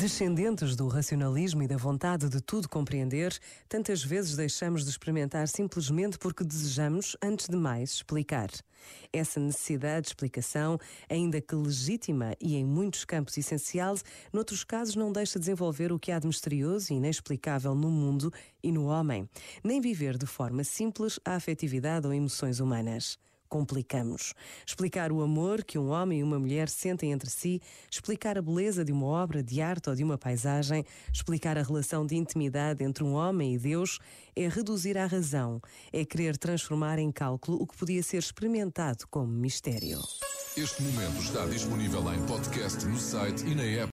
Descendentes do racionalismo e da vontade de tudo compreender, tantas vezes deixamos de experimentar simplesmente porque desejamos, antes de mais, explicar. Essa necessidade de explicação, ainda que legítima e em muitos campos essencial, noutros casos não deixa desenvolver o que há de misterioso e inexplicável no mundo e no homem, nem viver de forma simples a afetividade ou emoções humanas complicamos. Explicar o amor que um homem e uma mulher sentem entre si, explicar a beleza de uma obra de arte ou de uma paisagem, explicar a relação de intimidade entre um homem e Deus, é reduzir à razão, é querer transformar em cálculo o que podia ser experimentado como mistério. Este momento está disponível em podcast no site e na app.